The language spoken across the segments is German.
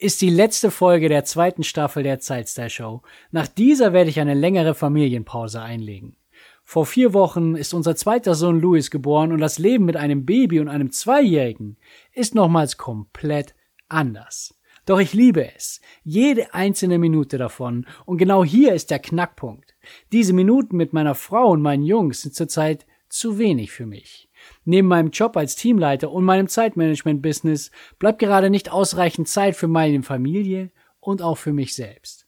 ist die letzte Folge der zweiten Staffel der Zeitstyle Show. Nach dieser werde ich eine längere Familienpause einlegen. Vor vier Wochen ist unser zweiter Sohn Louis geboren und das Leben mit einem Baby und einem Zweijährigen ist nochmals komplett anders. Doch ich liebe es. Jede einzelne Minute davon. Und genau hier ist der Knackpunkt. Diese Minuten mit meiner Frau und meinen Jungs sind zurzeit zu wenig für mich. Neben meinem Job als Teamleiter und meinem Zeitmanagement-Business bleibt gerade nicht ausreichend Zeit für meine Familie und auch für mich selbst.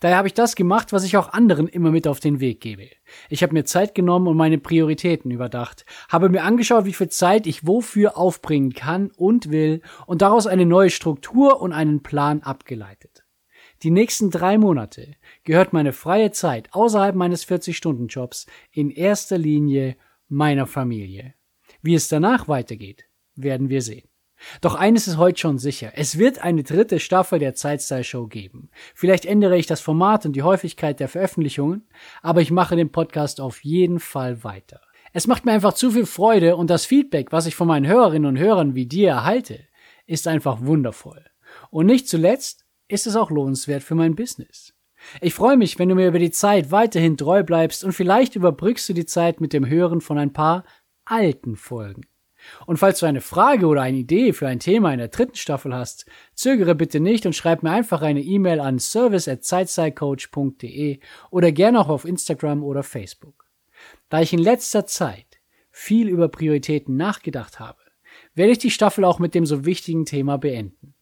Daher habe ich das gemacht, was ich auch anderen immer mit auf den Weg gebe. Ich habe mir Zeit genommen und meine Prioritäten überdacht, habe mir angeschaut, wie viel Zeit ich wofür aufbringen kann und will und daraus eine neue Struktur und einen Plan abgeleitet. Die nächsten drei Monate gehört meine freie Zeit außerhalb meines 40-Stunden-Jobs in erster Linie meiner Familie. Wie es danach weitergeht, werden wir sehen. Doch eines ist heute schon sicher. Es wird eine dritte Staffel der Zeitstyle Show geben. Vielleicht ändere ich das Format und die Häufigkeit der Veröffentlichungen, aber ich mache den Podcast auf jeden Fall weiter. Es macht mir einfach zu viel Freude und das Feedback, was ich von meinen Hörerinnen und Hörern wie dir erhalte, ist einfach wundervoll. Und nicht zuletzt ist es auch lohnenswert für mein Business. Ich freue mich, wenn du mir über die Zeit weiterhin treu bleibst und vielleicht überbrückst du die Zeit mit dem Hören von ein paar alten Folgen. Und falls du eine Frage oder eine Idee für ein Thema in der dritten Staffel hast, zögere bitte nicht und schreib mir einfach eine E-Mail an service@zeitzeitcoach.de oder gerne auch auf Instagram oder Facebook. Da ich in letzter Zeit viel über Prioritäten nachgedacht habe, werde ich die Staffel auch mit dem so wichtigen Thema beenden.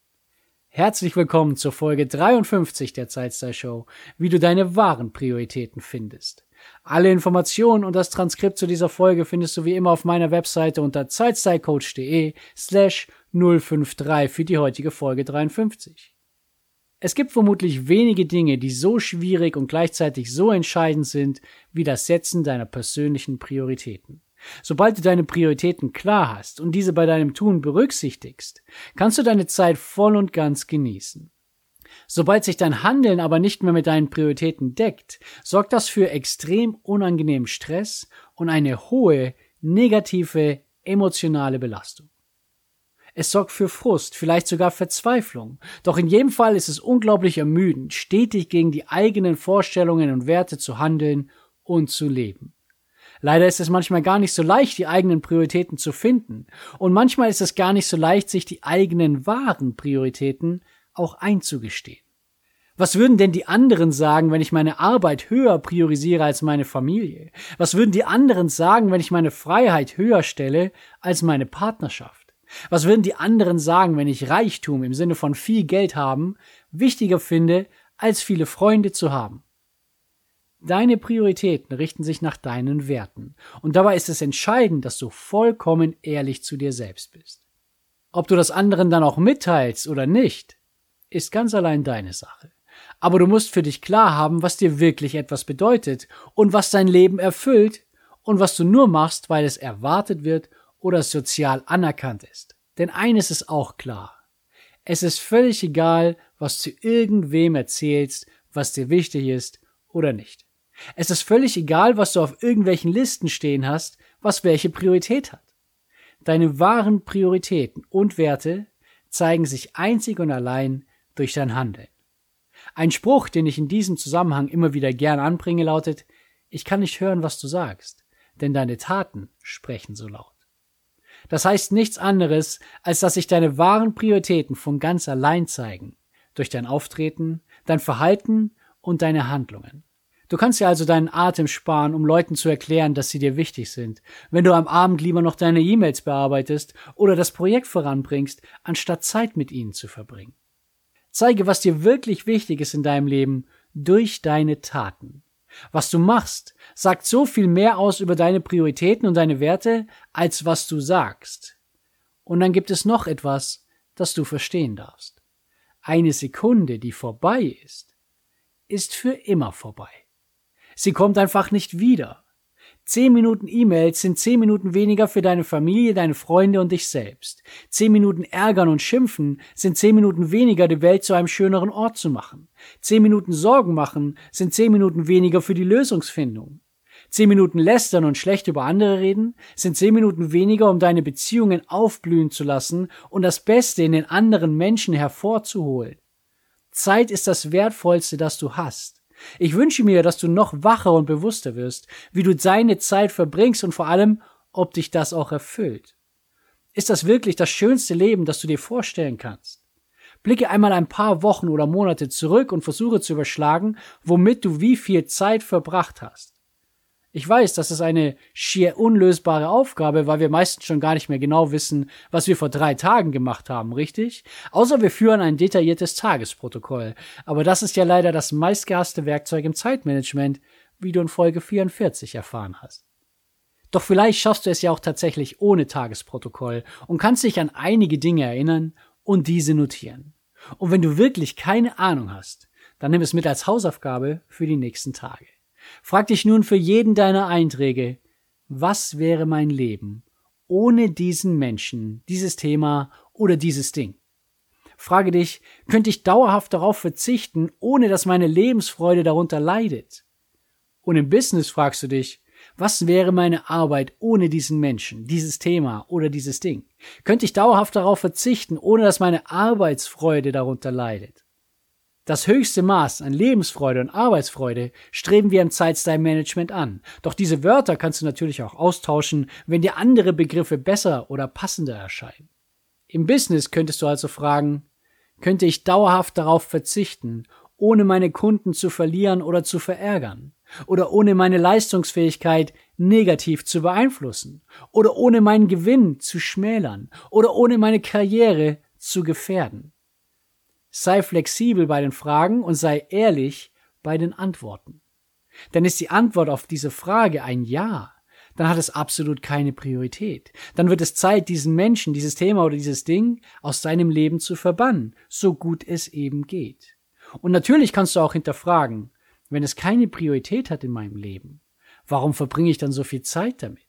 Herzlich willkommen zur Folge 53 der Zeitstyle Show, wie du deine wahren Prioritäten findest. Alle Informationen und das Transkript zu dieser Folge findest du wie immer auf meiner Webseite unter zeitstylecoach.de slash 053 für die heutige Folge 53. Es gibt vermutlich wenige Dinge, die so schwierig und gleichzeitig so entscheidend sind wie das Setzen deiner persönlichen Prioritäten. Sobald du deine Prioritäten klar hast und diese bei deinem Tun berücksichtigst, kannst du deine Zeit voll und ganz genießen. Sobald sich dein Handeln aber nicht mehr mit deinen Prioritäten deckt, sorgt das für extrem unangenehmen Stress und eine hohe negative emotionale Belastung. Es sorgt für Frust, vielleicht sogar Verzweiflung. Doch in jedem Fall ist es unglaublich ermüdend, stetig gegen die eigenen Vorstellungen und Werte zu handeln und zu leben. Leider ist es manchmal gar nicht so leicht, die eigenen Prioritäten zu finden. Und manchmal ist es gar nicht so leicht, sich die eigenen wahren Prioritäten auch einzugestehen. Was würden denn die anderen sagen, wenn ich meine Arbeit höher priorisiere als meine Familie? Was würden die anderen sagen, wenn ich meine Freiheit höher stelle als meine Partnerschaft? Was würden die anderen sagen, wenn ich Reichtum im Sinne von viel Geld haben wichtiger finde, als viele Freunde zu haben? Deine Prioritäten richten sich nach deinen Werten. Und dabei ist es entscheidend, dass du vollkommen ehrlich zu dir selbst bist. Ob du das anderen dann auch mitteilst oder nicht, ist ganz allein deine Sache. Aber du musst für dich klar haben, was dir wirklich etwas bedeutet und was dein Leben erfüllt und was du nur machst, weil es erwartet wird oder sozial anerkannt ist. Denn eines ist auch klar. Es ist völlig egal, was du irgendwem erzählst, was dir wichtig ist oder nicht. Es ist völlig egal, was du auf irgendwelchen Listen stehen hast, was welche Priorität hat. Deine wahren Prioritäten und Werte zeigen sich einzig und allein durch dein Handeln. Ein Spruch, den ich in diesem Zusammenhang immer wieder gern anbringe, lautet, ich kann nicht hören, was du sagst, denn deine Taten sprechen so laut. Das heißt nichts anderes, als dass sich deine wahren Prioritäten von ganz allein zeigen, durch dein Auftreten, dein Verhalten und deine Handlungen. Du kannst dir also deinen Atem sparen, um Leuten zu erklären, dass sie dir wichtig sind, wenn du am Abend lieber noch deine E-Mails bearbeitest oder das Projekt voranbringst, anstatt Zeit mit ihnen zu verbringen. Zeige, was dir wirklich wichtig ist in deinem Leben durch deine Taten. Was du machst, sagt so viel mehr aus über deine Prioritäten und deine Werte, als was du sagst. Und dann gibt es noch etwas, das du verstehen darfst. Eine Sekunde, die vorbei ist, ist für immer vorbei. Sie kommt einfach nicht wieder. Zehn Minuten E-Mails sind zehn Minuten weniger für deine Familie, deine Freunde und dich selbst. Zehn Minuten Ärgern und Schimpfen sind zehn Minuten weniger, die Welt zu einem schöneren Ort zu machen. Zehn Minuten Sorgen machen sind zehn Minuten weniger für die Lösungsfindung. Zehn Minuten lästern und schlecht über andere reden sind zehn Minuten weniger, um deine Beziehungen aufblühen zu lassen und das Beste in den anderen Menschen hervorzuholen. Zeit ist das Wertvollste, das du hast. Ich wünsche mir, dass du noch wacher und bewusster wirst, wie du deine Zeit verbringst und vor allem, ob dich das auch erfüllt. Ist das wirklich das schönste Leben, das du dir vorstellen kannst? Blicke einmal ein paar Wochen oder Monate zurück und versuche zu überschlagen, womit du wie viel Zeit verbracht hast. Ich weiß, das ist eine schier unlösbare Aufgabe, weil wir meistens schon gar nicht mehr genau wissen, was wir vor drei Tagen gemacht haben, richtig? Außer wir führen ein detailliertes Tagesprotokoll. Aber das ist ja leider das meistgehasste Werkzeug im Zeitmanagement, wie du in Folge 44 erfahren hast. Doch vielleicht schaffst du es ja auch tatsächlich ohne Tagesprotokoll und kannst dich an einige Dinge erinnern und diese notieren. Und wenn du wirklich keine Ahnung hast, dann nimm es mit als Hausaufgabe für die nächsten Tage. Frag dich nun für jeden deiner Einträge, was wäre mein Leben ohne diesen Menschen, dieses Thema oder dieses Ding? Frage dich, könnte ich dauerhaft darauf verzichten, ohne dass meine Lebensfreude darunter leidet? Und im Business fragst du dich, was wäre meine Arbeit ohne diesen Menschen, dieses Thema oder dieses Ding? Könnte ich dauerhaft darauf verzichten, ohne dass meine Arbeitsfreude darunter leidet? Das höchste Maß an Lebensfreude und Arbeitsfreude streben wir im Zeitstyle-Management an. Doch diese Wörter kannst du natürlich auch austauschen, wenn dir andere Begriffe besser oder passender erscheinen. Im Business könntest du also fragen, könnte ich dauerhaft darauf verzichten, ohne meine Kunden zu verlieren oder zu verärgern? Oder ohne meine Leistungsfähigkeit negativ zu beeinflussen? Oder ohne meinen Gewinn zu schmälern? Oder ohne meine Karriere zu gefährden? Sei flexibel bei den Fragen und sei ehrlich bei den Antworten. Denn ist die Antwort auf diese Frage ein Ja, dann hat es absolut keine Priorität. Dann wird es Zeit, diesen Menschen, dieses Thema oder dieses Ding aus deinem Leben zu verbannen, so gut es eben geht. Und natürlich kannst du auch hinterfragen, wenn es keine Priorität hat in meinem Leben, warum verbringe ich dann so viel Zeit damit?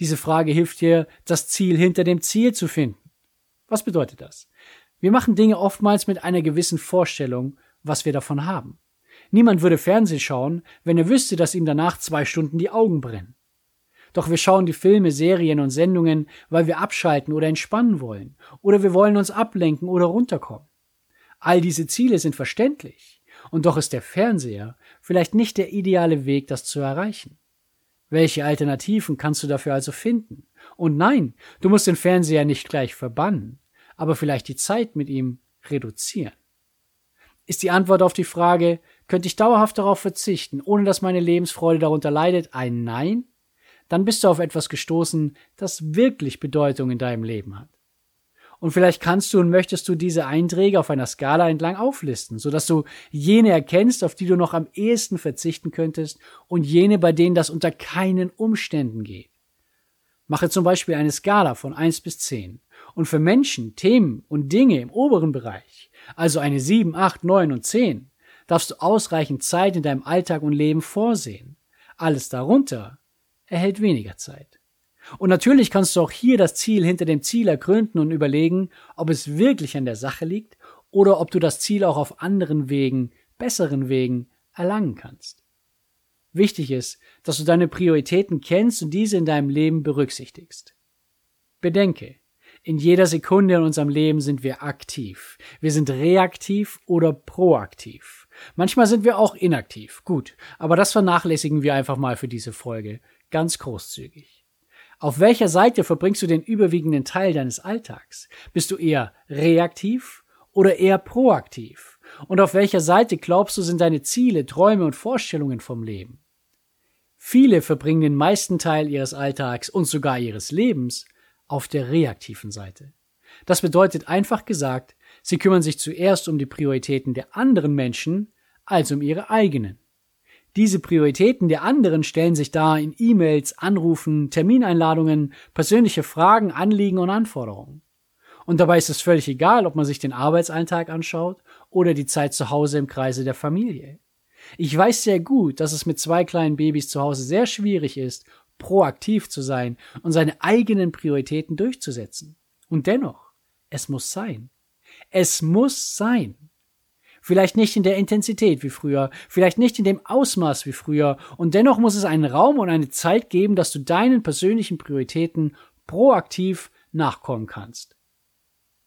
Diese Frage hilft dir, das Ziel hinter dem Ziel zu finden. Was bedeutet das? Wir machen Dinge oftmals mit einer gewissen Vorstellung, was wir davon haben. Niemand würde Fernsehen schauen, wenn er wüsste, dass ihm danach zwei Stunden die Augen brennen. Doch wir schauen die Filme, Serien und Sendungen, weil wir abschalten oder entspannen wollen, oder wir wollen uns ablenken oder runterkommen. All diese Ziele sind verständlich, und doch ist der Fernseher vielleicht nicht der ideale Weg, das zu erreichen. Welche Alternativen kannst du dafür also finden? Und nein, du musst den Fernseher nicht gleich verbannen aber vielleicht die Zeit mit ihm reduzieren? Ist die Antwort auf die Frage, könnte ich dauerhaft darauf verzichten, ohne dass meine Lebensfreude darunter leidet, ein Nein? Dann bist du auf etwas gestoßen, das wirklich Bedeutung in deinem Leben hat. Und vielleicht kannst du und möchtest du diese Einträge auf einer Skala entlang auflisten, sodass du jene erkennst, auf die du noch am ehesten verzichten könntest und jene, bei denen das unter keinen Umständen geht. Mache zum Beispiel eine Skala von 1 bis 10 und für Menschen, Themen und Dinge im oberen Bereich, also eine 7, 8, 9 und 10, darfst du ausreichend Zeit in deinem Alltag und Leben vorsehen. Alles darunter erhält weniger Zeit. Und natürlich kannst du auch hier das Ziel hinter dem Ziel ergründen und überlegen, ob es wirklich an der Sache liegt oder ob du das Ziel auch auf anderen Wegen, besseren Wegen erlangen kannst. Wichtig ist, dass du deine Prioritäten kennst und diese in deinem Leben berücksichtigst. Bedenke, in jeder Sekunde in unserem Leben sind wir aktiv. Wir sind reaktiv oder proaktiv. Manchmal sind wir auch inaktiv. Gut, aber das vernachlässigen wir einfach mal für diese Folge. Ganz großzügig. Auf welcher Seite verbringst du den überwiegenden Teil deines Alltags? Bist du eher reaktiv oder eher proaktiv? Und auf welcher Seite glaubst du sind deine Ziele, Träume und Vorstellungen vom Leben? Viele verbringen den meisten Teil ihres Alltags und sogar ihres Lebens auf der reaktiven Seite. Das bedeutet einfach gesagt, sie kümmern sich zuerst um die Prioritäten der anderen Menschen als um ihre eigenen. Diese Prioritäten der anderen stellen sich dar in E-Mails, Anrufen, Termineinladungen, persönliche Fragen, Anliegen und Anforderungen. Und dabei ist es völlig egal, ob man sich den Arbeitsalltag anschaut oder die Zeit zu Hause im Kreise der Familie. Ich weiß sehr gut, dass es mit zwei kleinen Babys zu Hause sehr schwierig ist, proaktiv zu sein und seine eigenen Prioritäten durchzusetzen. Und dennoch, es muss sein. Es muss sein. Vielleicht nicht in der Intensität wie früher, vielleicht nicht in dem Ausmaß wie früher, und dennoch muss es einen Raum und eine Zeit geben, dass du deinen persönlichen Prioritäten proaktiv nachkommen kannst.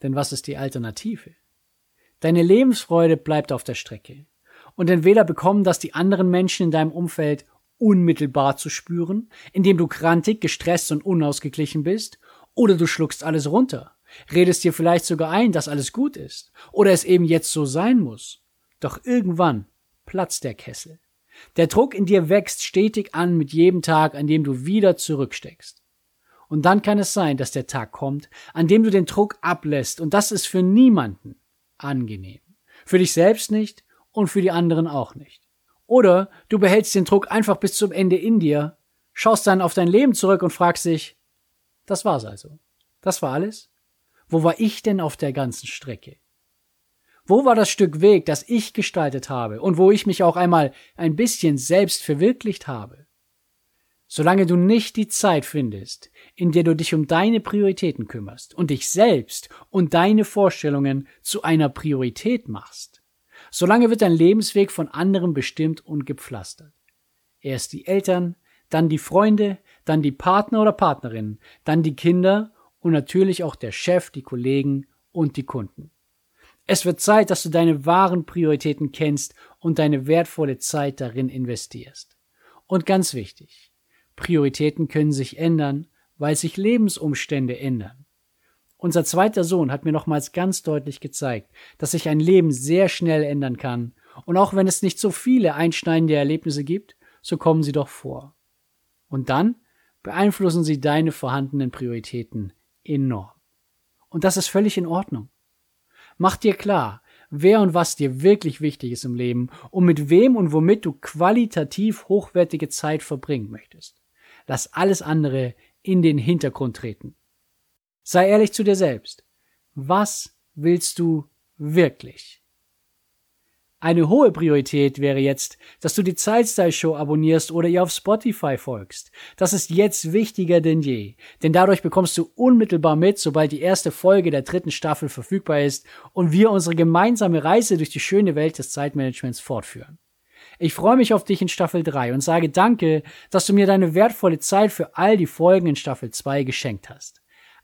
Denn was ist die Alternative? Deine Lebensfreude bleibt auf der Strecke. Und entweder bekommen das die anderen Menschen in deinem Umfeld unmittelbar zu spüren, indem du krantig, gestresst und unausgeglichen bist, oder du schluckst alles runter, redest dir vielleicht sogar ein, dass alles gut ist, oder es eben jetzt so sein muss. Doch irgendwann platzt der Kessel. Der Druck in dir wächst stetig an mit jedem Tag, an dem du wieder zurücksteckst. Und dann kann es sein, dass der Tag kommt, an dem du den Druck ablässt, und das ist für niemanden angenehm. Für dich selbst nicht und für die anderen auch nicht. Oder du behältst den Druck einfach bis zum Ende in dir, schaust dann auf dein Leben zurück und fragst dich, das war's also. Das war alles? Wo war ich denn auf der ganzen Strecke? Wo war das Stück Weg, das ich gestaltet habe und wo ich mich auch einmal ein bisschen selbst verwirklicht habe? Solange du nicht die Zeit findest, in der du dich um deine Prioritäten kümmerst und dich selbst und deine Vorstellungen zu einer Priorität machst, Solange wird dein Lebensweg von anderen bestimmt und gepflastert. Erst die Eltern, dann die Freunde, dann die Partner oder Partnerinnen, dann die Kinder und natürlich auch der Chef, die Kollegen und die Kunden. Es wird Zeit, dass du deine wahren Prioritäten kennst und deine wertvolle Zeit darin investierst. Und ganz wichtig, Prioritäten können sich ändern, weil sich Lebensumstände ändern. Unser zweiter Sohn hat mir nochmals ganz deutlich gezeigt, dass sich ein Leben sehr schnell ändern kann. Und auch wenn es nicht so viele einschneidende Erlebnisse gibt, so kommen sie doch vor. Und dann beeinflussen sie deine vorhandenen Prioritäten enorm. Und das ist völlig in Ordnung. Mach dir klar, wer und was dir wirklich wichtig ist im Leben und mit wem und womit du qualitativ hochwertige Zeit verbringen möchtest. Lass alles andere in den Hintergrund treten. Sei ehrlich zu dir selbst. Was willst du wirklich? Eine hohe Priorität wäre jetzt, dass du die Zeitstyle Show abonnierst oder ihr auf Spotify folgst. Das ist jetzt wichtiger denn je, denn dadurch bekommst du unmittelbar mit, sobald die erste Folge der dritten Staffel verfügbar ist und wir unsere gemeinsame Reise durch die schöne Welt des Zeitmanagements fortführen. Ich freue mich auf dich in Staffel 3 und sage danke, dass du mir deine wertvolle Zeit für all die Folgen in Staffel 2 geschenkt hast.